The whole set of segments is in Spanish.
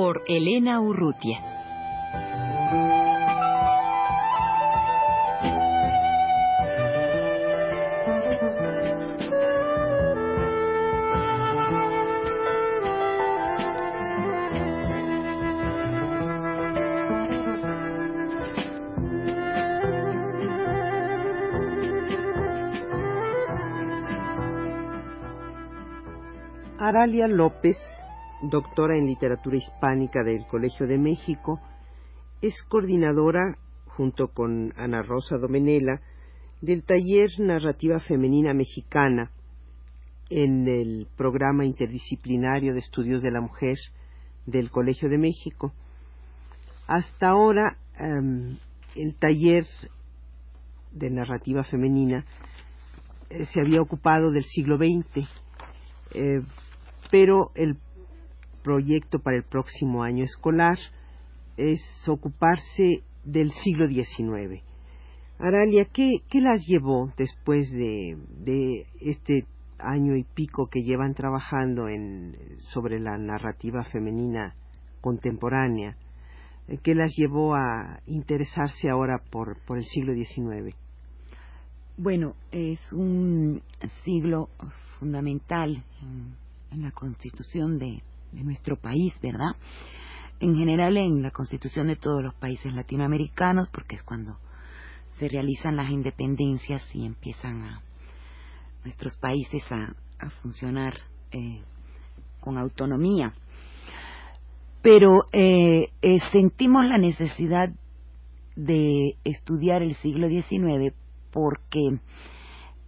Por Elena Urrutia. Aralia López, doctora en literatura hispánica del Colegio de México, es coordinadora, junto con Ana Rosa Domenela, del taller Narrativa Femenina Mexicana en el programa interdisciplinario de estudios de la mujer del Colegio de México. Hasta ahora, em, el taller de narrativa femenina eh, se había ocupado del siglo XX pero el proyecto para el próximo año escolar es ocuparse del siglo XIX. Aralia, ¿qué, las llevó después de, este año y pico que llevan trabajando en, sobre la narrativa femenina contemporánea? ¿Qué las llevó a interesarse ahora por, por el siglo XIX? Bueno, es un siglo fundamental en la constitución de, nuestro país, ¿verdad? En general en la constitución de todos los países latinoamericanos, porque es cuando se realizan las independencias y empiezan a nuestros países a, funcionar eh, con autonomía. Pero eh, eh, sentimos la necesidad de estudiar el siglo XIX porque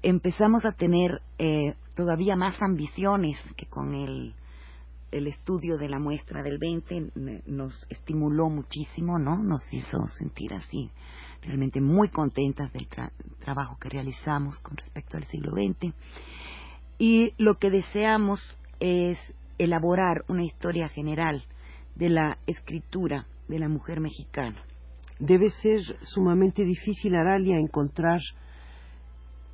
empezamos a tener todavía más ambiciones que con el, el estudio de la muestra del 20 nos estimuló muchísimo, ¿no? Nos hizo sentir así realmente muy contentas del trabajo que realizamos con respecto al siglo XX. Y lo que deseamos es elaborar una historia general de la escritura de la mujer mexicana. Debe ser sumamente difícil, Aralia, encontrar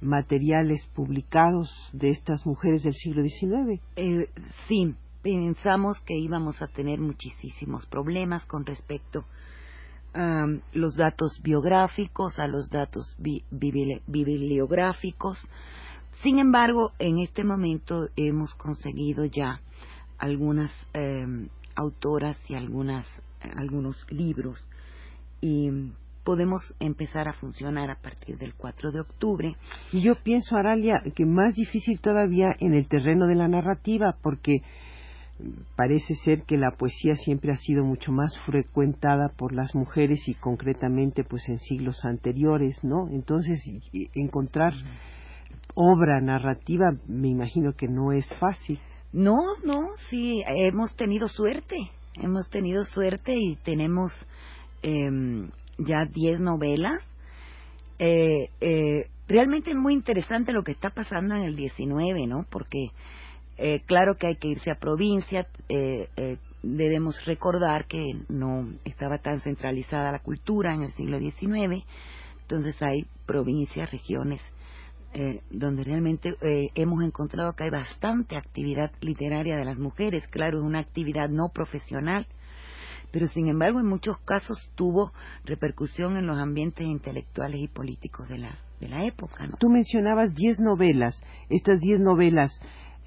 materiales publicados de estas mujeres del siglo XIX. Eh, sí, pensamos que íbamos a tener muchísimos problemas con respecto a los datos biográficos, a los datos bibliográficos. Sin embargo, en este momento hemos conseguido ya algunas em, autoras y algunas, algunos libros y podemos empezar a funcionar a partir del 4 de octubre. Y yo pienso, Aralia, que más difícil todavía en el terreno de la narrativa, porque parece ser que la poesía siempre ha sido mucho más frecuentada por las mujeres y concretamente pues en siglos anteriores, ¿no? Entonces encontrar obra narrativa me imagino que no es fácil. No, no, sí, hemos tenido suerte, hemos tenido suerte y tenemos eh, ya 10 novelas. Eh, eh, realmente es muy interesante lo que está pasando en el 19, ¿no? Porque eh, claro que hay que irse a provincia, debemos recordar que no estaba tan centralizada la cultura en el siglo XIX, entonces hay provincias, regiones donde realmente hemos encontrado que hay bastante actividad literaria de las mujeres, claro, es una actividad no profesional, pero sin embargo en muchos casos tuvo repercusión en los ambientes intelectuales y políticos de la, de la época. ¿no? Tú mencionabas diez novelas, estas diez novelas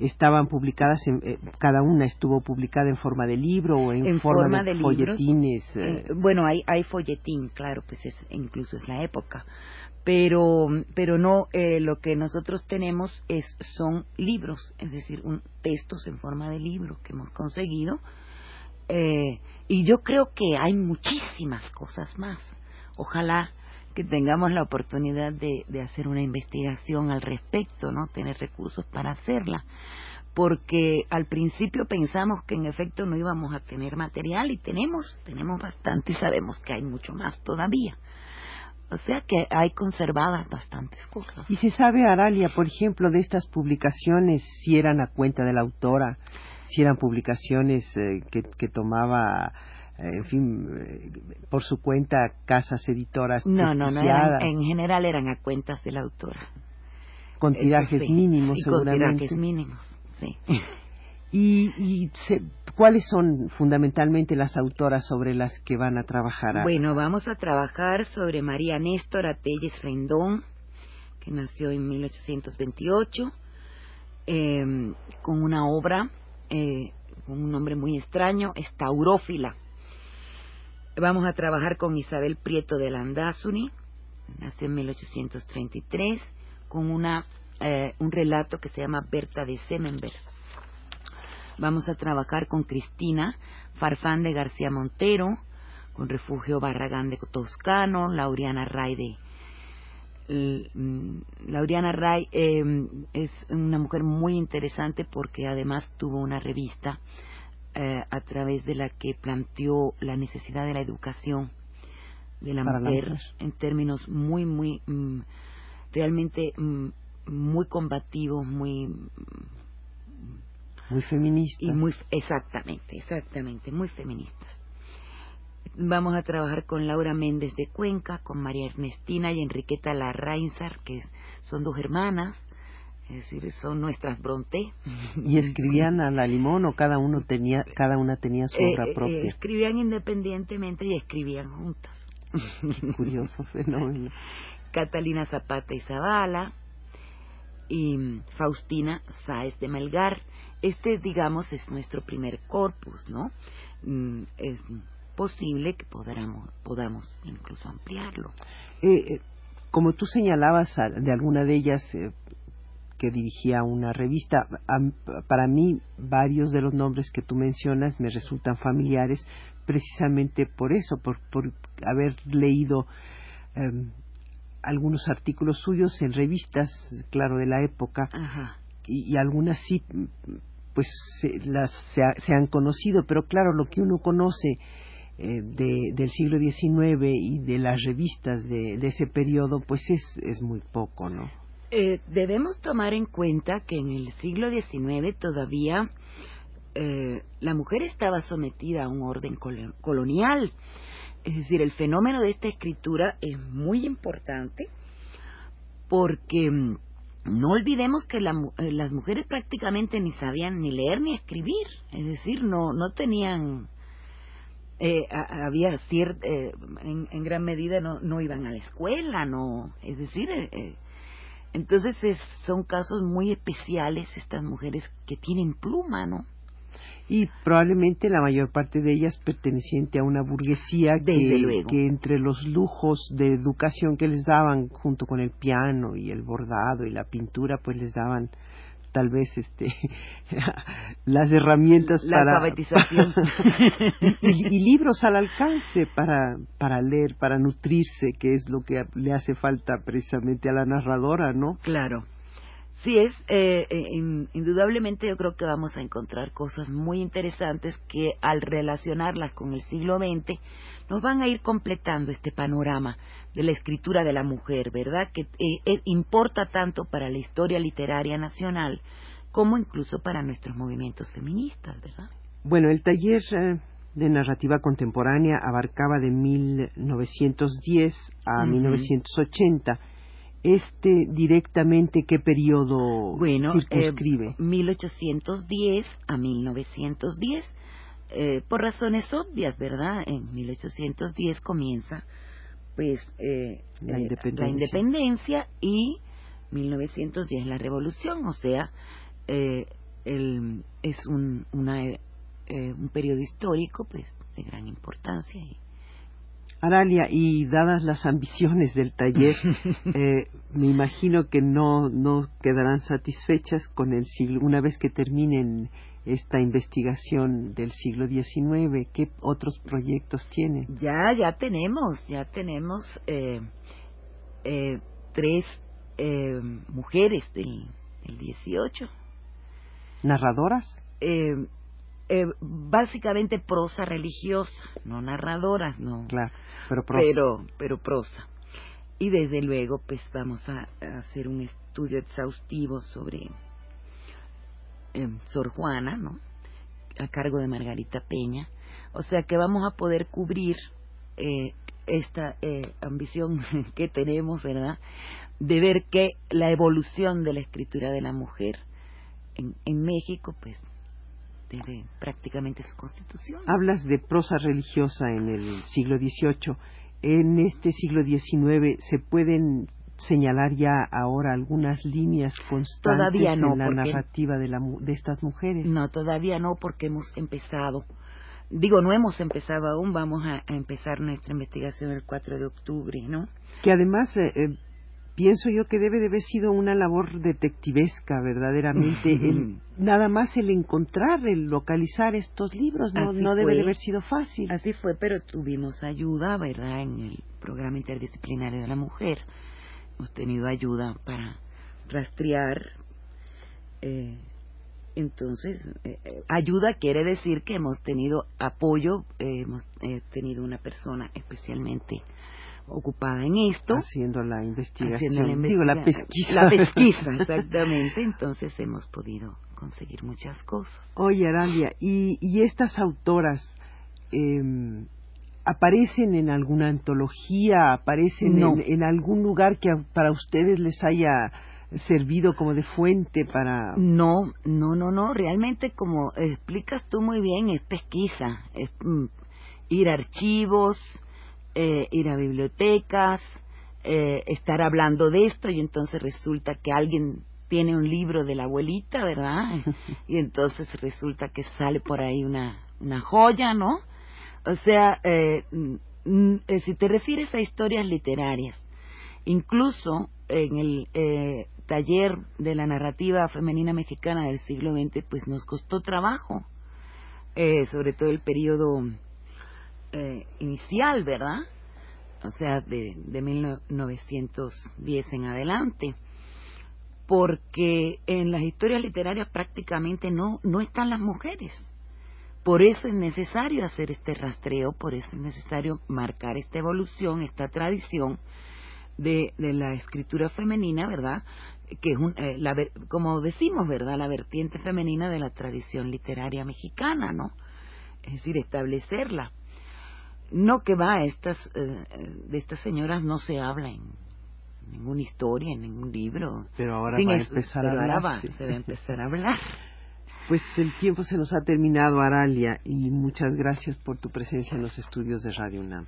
estaban publicadas, en, eh, cada una estuvo publicada en forma de libro o en, forma, de, folletines. Eh. Eh, bueno, hay, hay folletín, claro, pues es, incluso es la época. Pero, pero no, lo que nosotros tenemos es, son libros, es decir, un, textos en forma de libro que hemos conseguido eh, y yo creo que hay muchísimas cosas más. Ojalá que tengamos la oportunidad de, de hacer una investigación al respecto, ¿no? Tener recursos para hacerla porque al principio pensamos que en efecto no íbamos a tener material y tenemos, tenemos bastante y sabemos que hay mucho más todavía. O sea que hay conservadas bastantes cosas. ¿Y se sabe, Aralia, por ejemplo, de estas publicaciones, si eran a cuenta de la autora, si eran publicaciones eh, que, que, tomaba, en fin, eh, por su cuenta casas editoras? No, no, no, eran, en general eran a cuentas de la autora. Con tirajes mínimos, sí, seguramente. Con tirajes mínimos, sí. ¿Y, y se, cuáles son fundamentalmente las autoras sobre las que van a trabajar? A... Bueno, vamos a trabajar sobre María Néstor Telles Rendón, que nació en 1828, eh, con una obra eh, con un nombre muy extraño, Estaurófila. Vamos a trabajar con Isabel Prieto de Landazuri, nació en 1833, con una, eh, un relato que se llama Berta de Semenberg Vamos a trabajar con Cristina Farfán de García Montero, con Refugio Barragán de Toscano, Lauriana Ray de mm, Lauriana Ray eh, es una mujer muy interesante porque además tuvo una revista eh, a través de la que planteó la necesidad de la educación de la mujer en términos muy muy mm, realmente mm, muy combativos muy muy feministas. Y muy, exactamente, exactamente, muy feministas. Vamos a trabajar con Laura Méndez de Cuenca, con María Ernestina y Enriqueta Larrainsar, que son dos hermanas, es decir, son nuestras Bronte. ¿Y escribían a la limón o cada uno tenía, cada una tenía su obra eh, eh, propia? escribían independientemente y escribían juntas. Curioso fenómeno. Catalina Zapata y Zavala y Faustina Sáez de Melgar este, digamos, es nuestro primer corpus, ¿no? Mm, es posible que podamos, podamos incluso ampliarlo. Eh, eh, como tú señalabas de alguna de ellas eh, que dirigía una revista, para mí varios de los nombres que tú mencionas me resultan familiares precisamente por eso, por, por haber leído em, algunos artículos suyos en revistas, claro, de la época, y, y, algunas sí pues se, las, se, han conocido, pero claro, lo que uno conoce eh, de, del siglo XIX y de las revistas de, de ese periodo, pues es, es muy poco, ¿no? Eh, debemos tomar en cuenta que en el siglo XIX todavía eh, la mujer estaba sometida a un orden colonial. Es decir, el fenómeno de esta escritura es muy importante porque mm, no olvidemos que eh, las mujeres prácticamente ni sabían ni leer ni escribir, es decir, no no tenían eh, había cierta eh, en, gran medida no, no iban a la escuela, no, es decir, entonces son casos muy especiales estas mujeres que tienen pluma, ¿no? y probablemente la mayor parte de ellas perteneciente a una burguesía que, que, entre los lujos de educación que les daban junto con el piano y el bordado y la pintura pues les daban tal vez este las herramientas la para alfabetización. Y, y, libros al alcance para para leer para nutrirse que es lo que le hace falta precisamente a la narradora no claro Sí, es, eh, eh indudablemente yo creo que vamos a encontrar cosas muy interesantes que al relacionarlas con el siglo XX nos van a ir completando este panorama de la escritura de la mujer, ¿verdad? Que eh, importa tanto para la historia literaria nacional como incluso para nuestros movimientos feministas, ¿verdad? Bueno, el taller eh, de narrativa contemporánea abarcaba de 1910 a 1980 este directamente qué periodo bueno, circunscribe? Eh, 1810 a 1910, eh, por razones obvias, ¿verdad? En 1810 comienza pues eh, la, independencia. la, independencia. y 1910 la revolución, o sea, eh, el, es un, una, eh, un periodo histórico pues de gran importancia y Aralia, y dadas las ambiciones del taller, eh, me imagino que no, no quedarán satisfechas con el siglo, una vez que terminen esta investigación del siglo XIX, ¿qué otros proyectos tienen? Ya, ya tenemos, ya tenemos. Eh, eh, tres eh, mujeres del, del 18. ¿Narradoras? Eh, básicamente prosa religiosa, no narradoras, no. Claro, pero prosa. Pero, pero prosa. Y desde luego, pues vamos a, a hacer un estudio exhaustivo sobre eh, Sor Juana, ¿no? A cargo de Margarita Peña. O sea que vamos a poder cubrir eh, esta eh, ambición que tenemos, ¿verdad? De ver que la evolución de la escritura de la mujer en, en México, pues, desde prácticamente su constitución. Hablas de prosa religiosa en el siglo XVIII. En este siglo XIX se pueden señalar ya ahora algunas líneas constantes no, en la narrativa de, la, de estas mujeres. No, todavía no, porque hemos empezado. Digo, no hemos empezado aún, vamos a, a empezar nuestra investigación el 4 de octubre, ¿no? Que además eh, eh, pienso yo que debe de haber sido una labor detectivesca, verdaderamente. el, nada más el encontrar, el localizar estos libros, no, debe fue. de haber sido fácil. Así fue, pero tuvimos ayuda, ¿verdad? En el programa interdisciplinario de la mujer. Hemos tenido ayuda para rastrear. eh, entonces, eh, eh, ayuda quiere decir que hemos tenido apoyo, eh, hemos tenido una persona especialmente ocupada en esto. Haciendo la investigación. haciendo la Digo, la pesquisa. La pesquisa, exactamente. Entonces hemos podido conseguir muchas cosas. Oye, Aralia, ¿y, y estas autoras eh, aparecen en alguna antología, aparecen No. en, en algún lugar que para ustedes les haya servido como de fuente para... No, no, no, no. Realmente, como explicas tú muy bien, es pesquisa. Es mm, ir a archivos, eh, ir a bibliotecas, eh, estar hablando de esto y entonces resulta que alguien tiene un libro de la abuelita, ¿verdad? Y entonces resulta que sale por ahí una, una joya, ¿no? O sea, eh, eh, si te refieres a historias literarias, incluso en el eh, taller de la narrativa femenina mexicana del siglo XX, pues nos costó trabajo, eh, sobre todo el periodo eh, inicial, ¿verdad? O sea, de, de 1910 en adelante, porque en las historias literarias prácticamente no, no están las mujeres. Por eso es necesario hacer este rastreo, por eso es necesario marcar esta evolución, esta tradición de, de la escritura femenina, ¿verdad? Que es un, eh, la, como decimos, ¿verdad? La vertiente femenina de la tradición literaria mexicana, ¿no? Es decir, establecerla. No que va, estas, eh, de estas señoras no se habla en ninguna historia, en ningún libro. Pero ahora Sin va a empezar a ahora va, se va a empezar a hablar. Pues el tiempo se nos ha terminado, Aralia, y muchas gracias por tu presencia en los estudios de Radio UNAM.